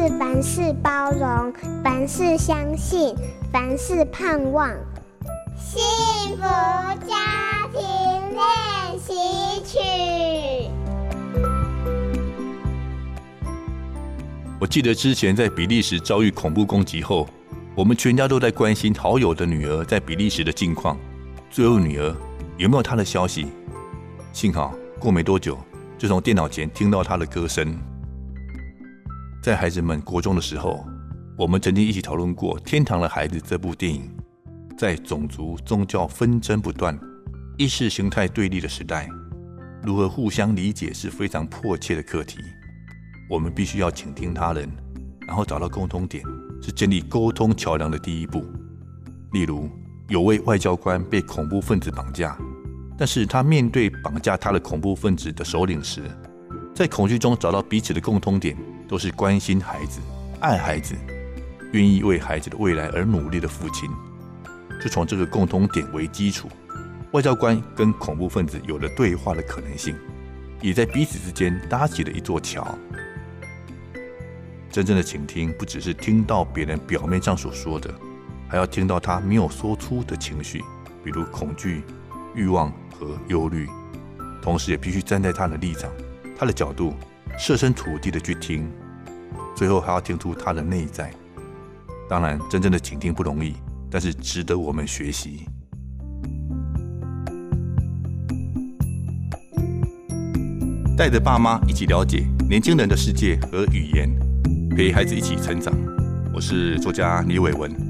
是凡事包容，凡事相信，凡事盼望。幸福家庭练习曲。我记得之前在比利时遭遇恐怖攻击后，我们全家都在关心好友的女儿在比利时的近况。最后，女儿有没有她的消息？幸好过没多久，就从电脑前听到她的歌声。在孩子们国中的时候，我们曾经一起讨论过《天堂的孩子》这部电影。在种族、宗教纷争不断、意识形态对立的时代，如何互相理解是非常迫切的课题。我们必须要倾听他人，然后找到共通点。是建立沟通桥梁的第一步。例如，有位外交官被恐怖分子绑架，但是他面对绑架他的恐怖分子的首领时，在恐惧中找到彼此的共通点，都是关心孩子、爱孩子、愿意为孩子的未来而努力的父亲。就从这个共同点为基础，外交官跟恐怖分子有了对话的可能性，也在彼此之间搭起了一座桥。真正的倾听，不只是听到别人表面上所说的，还要听到他没有说出的情绪，比如恐惧、欲望和忧虑。同时，也必须站在他的立场、他的角度，设身处地的去听。最后，还要听出他的内在。当然，真正的倾听不容易，但是值得我们学习。带着爸妈一起了解年轻人的世界和语言。陪孩子一起成长，我是作家李伟文。